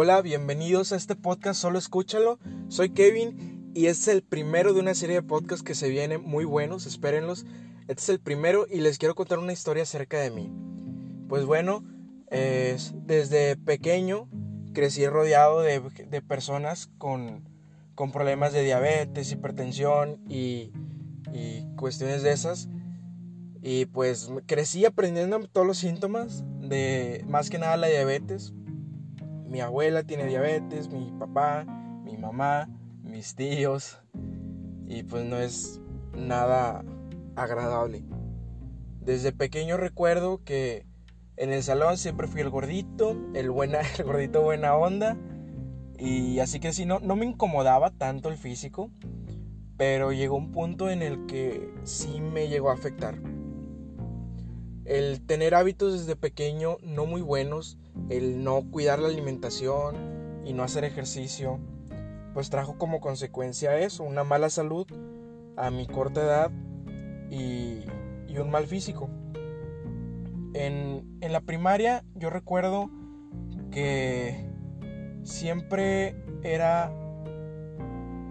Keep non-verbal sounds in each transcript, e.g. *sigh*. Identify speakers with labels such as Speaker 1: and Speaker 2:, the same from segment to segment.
Speaker 1: Hola, bienvenidos a este podcast, solo escúchalo. Soy Kevin y es el primero de una serie de podcasts que se vienen muy buenos, espérenlos. Este es el primero y les quiero contar una historia acerca de mí. Pues bueno, desde pequeño crecí rodeado de, personas con, problemas de diabetes, hipertensión y, y cuestiones de esas. Y pues crecí aprendiendo todos los síntomas de más que nada la diabetes. Mi abuela tiene diabetes, mi papá, mi mamá, mis tíos. Y pues no es nada agradable. Desde pequeño recuerdo que en el salón siempre fui el gordito, el, buena, *laughs* el gordito buena onda. Y así que sí, no, no me incomodaba tanto el físico. Pero llegó un punto en el que sí me llegó a afectar el tener hábitos desde pequeño no muy buenos, el no cuidar la alimentación y no hacer ejercicio, pues trajo como consecuencia eso, una mala salud a mi corta edad y, un mal físico. En, la primaria yo recuerdo que siempre era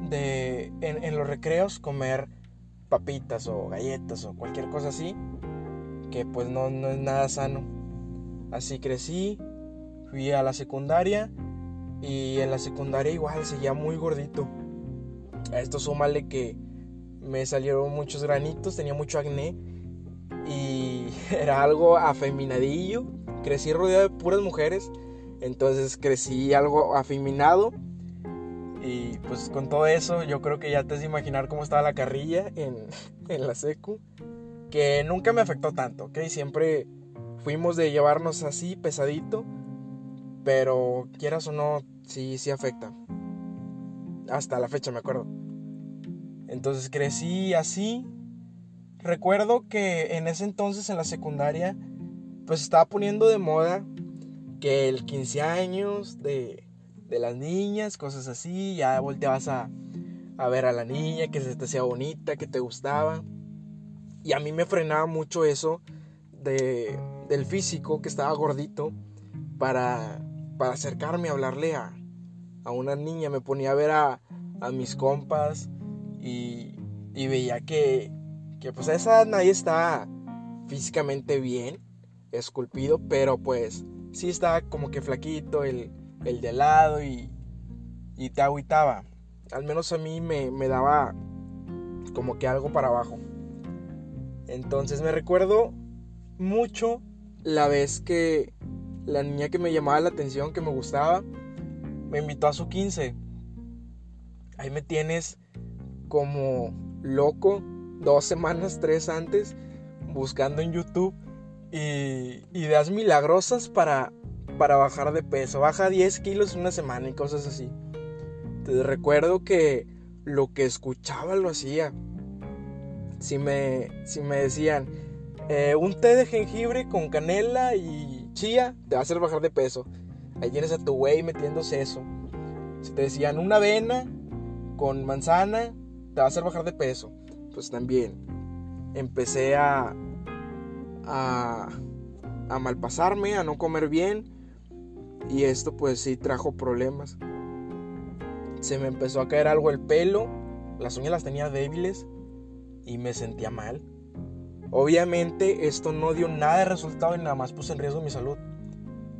Speaker 1: de en, en los recreos comer papitas o galletas o cualquier cosa así pues no, no es nada sano. Así crecí, fui a la secundaria y en la secundaria igual seguía muy gordito. A esto súmale que me salieron muchos granitos, tenía mucho acné y *laughs* era algo afeminadillo. Crecí rodeado de puras mujeres, entonces crecí algo afeminado. Y pues con todo eso yo creo que ya te has de imaginar cómo estaba la carrilla en, *laughs* en la secu que nunca me afectó tanto, ¿ok? Siempre fuimos de llevarnos así, pesadito, pero quieras o no, sí, sí afecta. Hasta la fecha me acuerdo. Entonces crecí así. Recuerdo que en ese entonces en la secundaria, pues estaba poniendo de moda que el 15 años de, de las niñas, cosas así, ya volteabas a, a ver a la niña, que se te hacía bonita, que te gustaba. Y a mí me frenaba mucho eso de, del físico, que estaba gordito, para, para acercarme a hablarle a, a una niña. Me ponía a ver a, a mis compas y, veía que, que pues a esa nadie está físicamente bien, esculpido, pero pues sí estaba como que flaquito el, el de lado y, y te agüitaba. Al menos a mí me, me daba como que algo para abajo. Entonces me recuerdo mucho la vez que la niña que me llamaba la atención, que me gustaba, me invitó a su 15. Ahí me tienes como loco dos semanas, tres antes, buscando en YouTube y ideas milagrosas para, para bajar de peso. Baja 10 kilos en una semana y cosas así. Te recuerdo que lo que escuchaba lo hacía si me, si me decían, eh, un té de jengibre con canela y chía te va a hacer bajar de peso. Ahí tienes a tu güey metiéndose eso. Si te decían una avena con manzana, te va a hacer bajar de peso. Pues también empecé a, a, a malpasarme, a no comer bien. Y esto pues sí trajo problemas. Se me empezó a caer algo el pelo. Las uñas las tenía débiles y me sentía mal. Obviamente esto no dio nada de resultado y nada más puse en riesgo mi salud.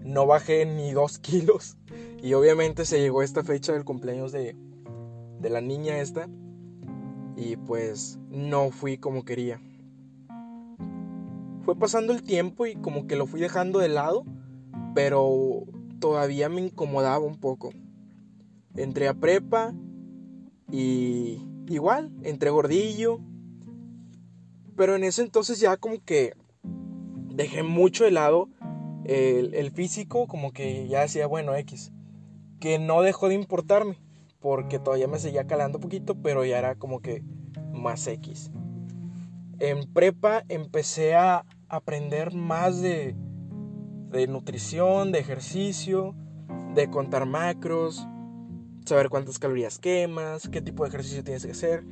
Speaker 1: No bajé ni dos *laughs* kilos. Y obviamente se llegó esta fecha del cumpleaños de, de la niña esta. Y pues no fui como quería. Fue pasando el tiempo y como que lo fui dejando de lado. Pero todavía me incomodaba un poco. Entré a prepa y igual, entré gordillo, pero en ese entonces ya como que dejé mucho de lado el, físico, como que ya decía, bueno, X. Que no dejó de importarme, porque todavía me seguía calando un poquito, pero ya era como que más X. En prepa empecé a aprender más de, de nutrición, de ejercicio, de contar macros, saber cuántas calorías quemas, qué tipo de ejercicio tienes que hacer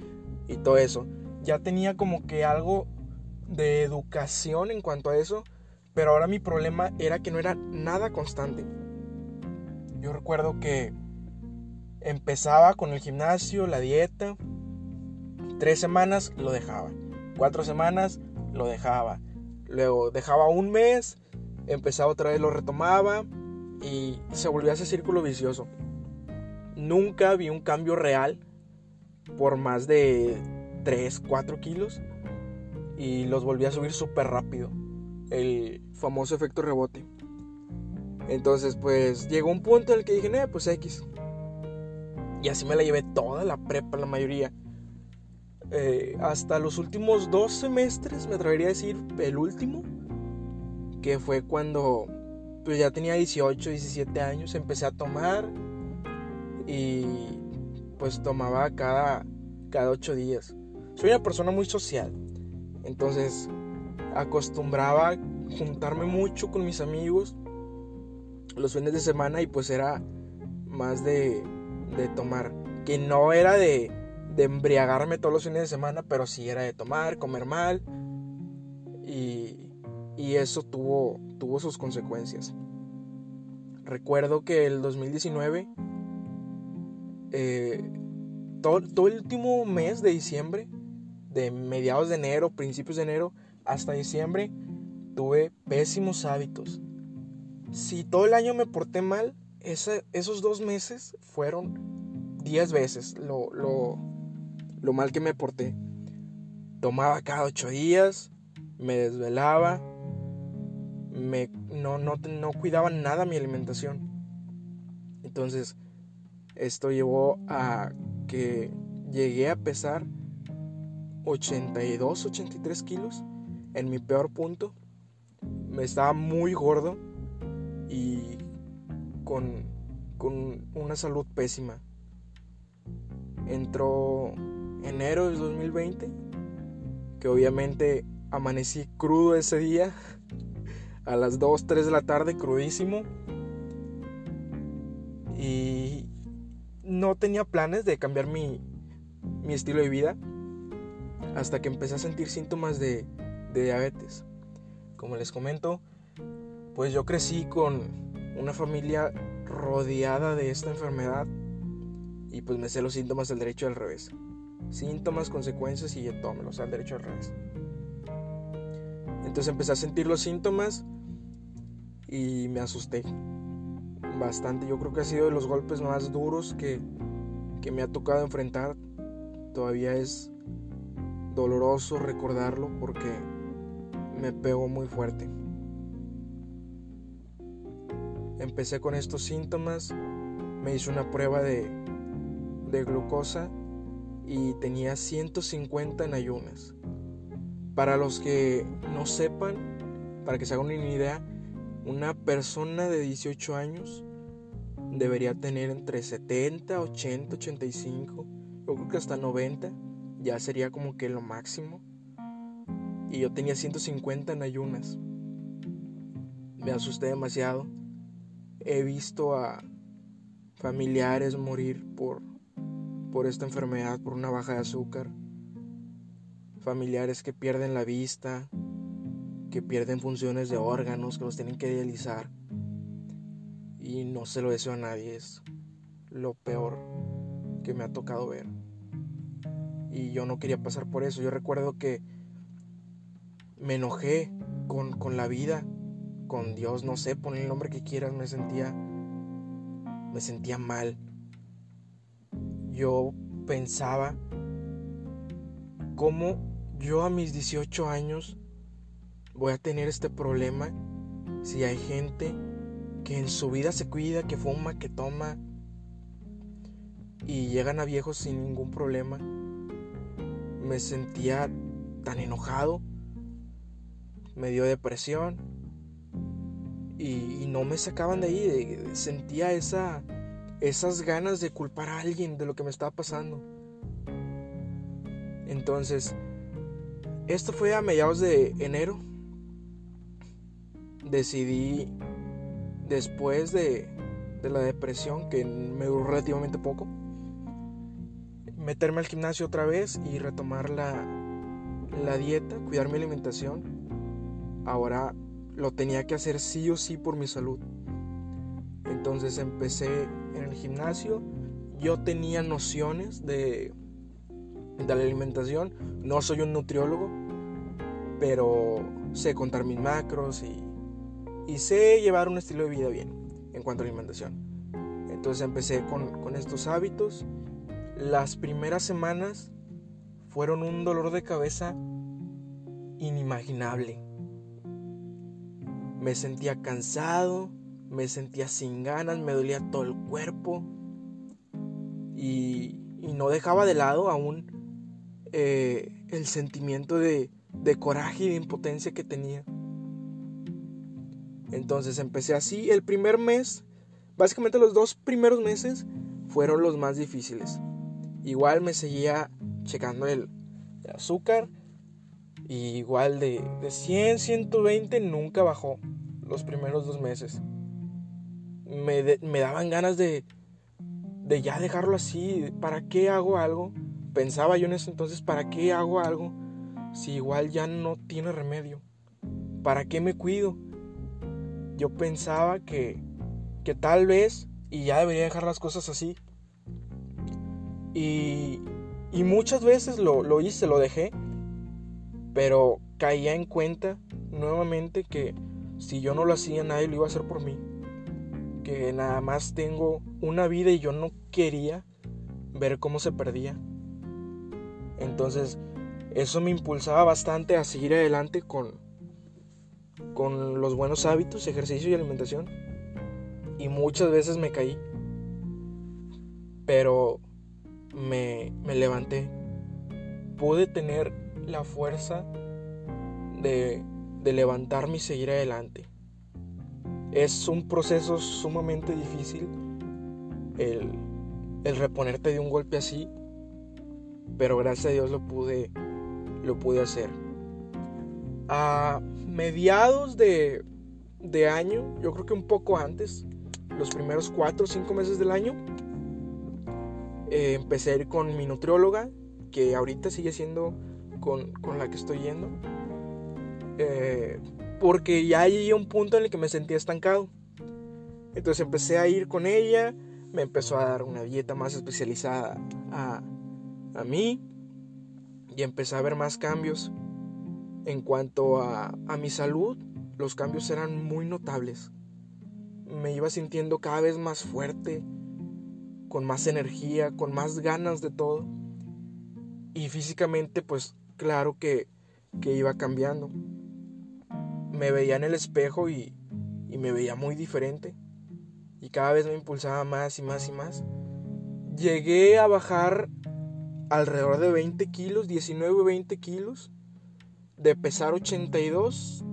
Speaker 1: y todo eso ya tenía como que algo de educación en cuanto a eso, pero ahora mi problema era que no era nada constante. Yo recuerdo que empezaba con el gimnasio, la dieta. Tres semanas lo dejaba. Cuatro semanas lo dejaba. Luego dejaba un mes, empezaba otra vez, lo retomaba y se volvía ese círculo vicioso. Nunca vi un cambio real por más de 3, 4 kilos y los volví a subir súper rápido. El famoso efecto rebote. Entonces, pues llegó un punto en el que dije, eh, pues X. Y así me la llevé toda la prepa, la mayoría. Eh, hasta los últimos dos semestres, me atrevería a decir el último, que fue cuando pues ya tenía 18, 17 años, empecé a tomar y pues tomaba cada, cada 8 días. Soy una persona muy social, entonces acostumbraba juntarme mucho con mis amigos los fines de semana y pues era más de, de tomar, que no era de, de embriagarme todos los fines de semana, pero sí era de tomar, comer mal y, y eso tuvo, tuvo sus consecuencias. Recuerdo que el 2019, eh, todo, todo, el último mes de diciembre, de mediados de enero, principios de enero, hasta diciembre, tuve pésimos hábitos. Si todo el año me porté mal, esos dos meses fueron 10 veces lo, lo, mal que me porté. Tomaba cada ocho días, me desvelaba, me, no, no, no cuidaba nada mi alimentación. Entonces, esto llevó a que llegué a pesar 82, 83 kilos en mi peor punto. Me estaba muy gordo y con, con una salud pésima. Entró enero del 2020, que obviamente amanecí crudo ese día *laughs* a las 2, 3 de la tarde, crudísimo. Y no tenía planes de cambiar mi, mi estilo de vida hasta que empecé a sentir síntomas de, diabetes. Como les comento, pues yo crecí con una familia rodeada de esta enfermedad y pues me sé los síntomas del derecho al revés. Síntomas, consecuencias y yo o sea, al derecho al revés. Entonces empecé a sentir los síntomas y me asusté bastante. Yo creo que ha sido de los golpes más duros que, que me ha tocado enfrentar. Todavía es doloroso recordarlo porque me pegó muy fuerte. Empecé con estos síntomas, me hice una prueba de, de glucosa y tenía 150 en ayunas. Para los que no sepan, para que se hagan una idea, una persona de 18 años debería tener entre 70, 80, 85, yo creo que hasta 90, ya sería como que lo máximo. Y yo tenía 150 en ayunas. Me asusté demasiado. He visto a familiares morir por, por esta enfermedad, por una baja de azúcar. Familiares que pierden la vista, que pierden funciones de órganos, que los tienen que dializar. Y no se lo deseo a nadie, es lo peor que me ha tocado ver. Y yo no quería pasar por eso. Yo recuerdo que me enojé con, con la vida, con Dios, no sé, pon el nombre que quieras, me sentía, me sentía mal. Yo pensaba cómo yo a mis 18 años voy a tener este problema si hay gente que en su vida se cuida, que fuma, que toma y llegan a viejos sin ningún problema. Me sentía tan enojado, me dio depresión y, no me sacaban de ahí. sentía esa, esas ganas de culpar a alguien de lo que me estaba pasando. Entonces, esto fue a mediados de enero decidí, después de, la depresión, que me duró relativamente poco, meterme al gimnasio otra vez y retomar la, la dieta, cuidar mi alimentación. Ahora lo tenía que hacer sí o sí por mi salud. Entonces empecé en el gimnasio. Yo tenía nociones de, de la alimentación. No soy un nutriólogo, pero sé contar mis macros y, sé llevar un estilo de vida bien en cuanto a alimentación. Entonces empecé con, con estos hábitos. Las primeras semanas fueron un dolor de cabeza inimaginable. Me sentía cansado, me sentía sin ganas, me dolía todo el cuerpo y, no dejaba de lado aún eh, el sentimiento de, de coraje y de impotencia que tenía. Entonces empecé así. El primer mes, básicamente los dos primeros meses, fueron los más difíciles. Igual me seguía checando el, azúcar. Y igual de, de 100, 120 nunca bajó los primeros dos meses. Me, me daban ganas de, de ya dejarlo así. ¿Para qué hago algo? Pensaba yo en ese entonces, ¿para qué hago algo? si igual ya no tiene remedio? ¿Para qué me cuido? Yo pensaba que, que tal vez, y ya debería dejar las cosas así. Y, y muchas veces lo, lo hice, lo dejé, pero caía en cuenta nuevamente que si yo no lo hacía, nadie lo iba a hacer por mí. Que nada más tengo una vida y yo no quería ver cómo se perdía. Entonces, eso me impulsaba bastante a seguir adelante con, con los buenos hábitos, ejercicio y alimentación. Y muchas veces me caí. Pero me, me levanté. Pude tener la fuerza de, de levantarme y seguir adelante. Es un proceso sumamente difícil el, el reponerte de un golpe así. Pero gracias a Dios lo pude lo pude hacer. A mediados de, de año, yo creo que un poco antes, los primeros 4 o 5 meses del año, eh, empecé a ir con mi nutrióloga, que ahorita sigue siendo con, con la que estoy yendo. Eh, porque ya llegué a un punto en el que me sentía estancado. Entonces empecé a ir con ella, me empezó a dar una dieta más especializada a, a mí y empecé a ver más cambios. En cuanto a, mi salud, los cambios eran muy notables. Me iba sintiendo cada vez más fuerte, con más energía, con más ganas de todo. Y físicamente, pues claro que, que iba cambiando. Me veía en el espejo y, y me veía muy diferente. Y cada vez me impulsaba más y más y más. Llegué a bajar alrededor de 20 kilos, 19 20 kilos, de pesar 82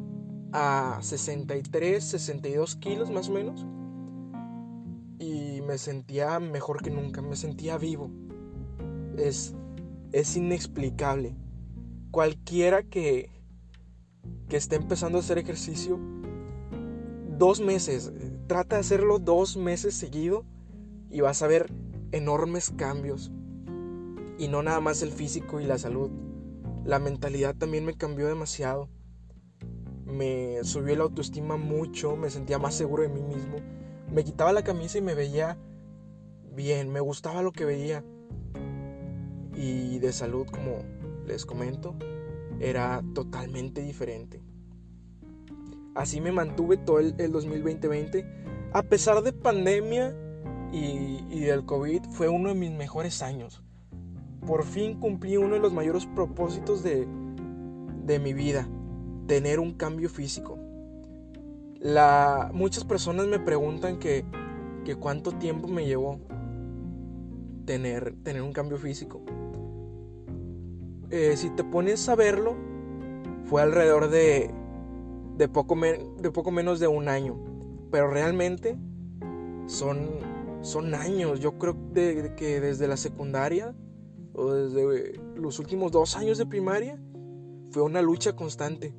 Speaker 1: a 63, 62 kilos más o menos. Me sentía mejor que nunca, me sentía vivo. Es, es inexplicable. Cualquiera que, que esté empezando a hacer ejercicio, dos meses, trata de hacerlo dos meses seguido y vas a ver enormes cambios y no nada más el físico y la salud. La mentalidad también me cambió demasiado. Me subió la autoestima mucho, me sentía más seguro de mí mismo. Me quitaba la camisa y me veía bien, me gustaba lo que veía. Y de salud, como les comento, era totalmente diferente. Así me mantuve todo el, 2020. A pesar de pandemia y, y del COVID, fue uno de mis mejores años por fin cumplí uno de los mayores propósitos de, mi vida, tener un cambio físico. La, muchas personas me preguntan que, cuánto tiempo me llevó tener, un cambio físico. Eh, si te pones a verlo, fue alrededor de, de, poco menos de un año. Pero realmente son años. Yo creo que desde la secundaria o desde los últimos dos años de primaria, fue una lucha constante.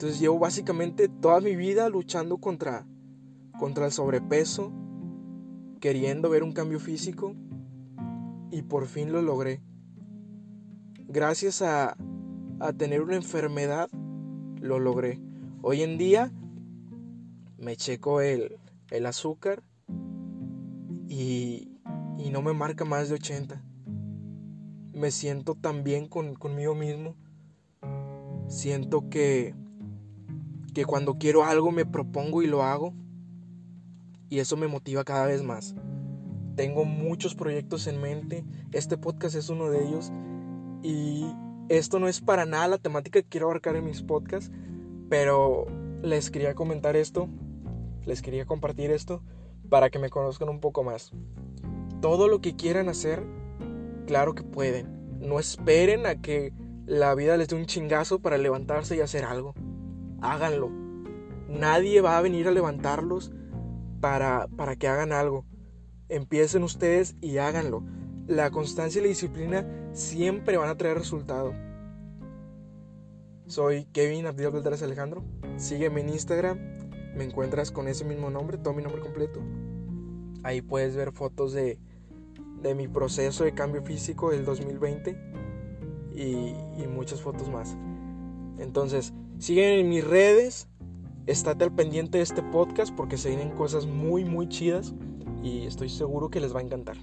Speaker 1: Entonces llevo básicamente toda mi vida luchando contra, contra el sobrepeso, queriendo ver un cambio físico y por fin lo logré. Gracias a, a tener una enfermedad, lo logré. Hoy en día me checo el, el azúcar y, y no me marca más de 80. Me siento tan bien con, conmigo mismo. Siento que, que cuando quiero algo me propongo y lo hago. Y eso me motiva cada vez más. Tengo muchos proyectos en mente. Este podcast es uno de ellos. Y esto no es para nada la temática que quiero abarcar en mis podcasts. Pero les quería comentar esto. Les quería compartir esto para que me conozcan un poco más. Todo lo que quieran hacer, claro que pueden. No esperen a que la vida les dé un chingazo para levantarse y hacer algo. Háganlo. Nadie va a venir a levantarlos para, para que hagan algo. Empiecen ustedes y háganlo. La constancia y la disciplina siempre van a traer resultado. Soy Kevin Abdiel Beltrán Alejandro. Sígueme en Instagram. Me encuentras con ese mismo nombre, todo mi nombre completo. Ahí puedes ver fotos de, de mi proceso de cambio físico del 2020 y, y muchas fotos más. Entonces, siguen en mis redes. Estate al pendiente de este podcast porque se vienen cosas muy, muy chidas y estoy seguro que les va a encantar.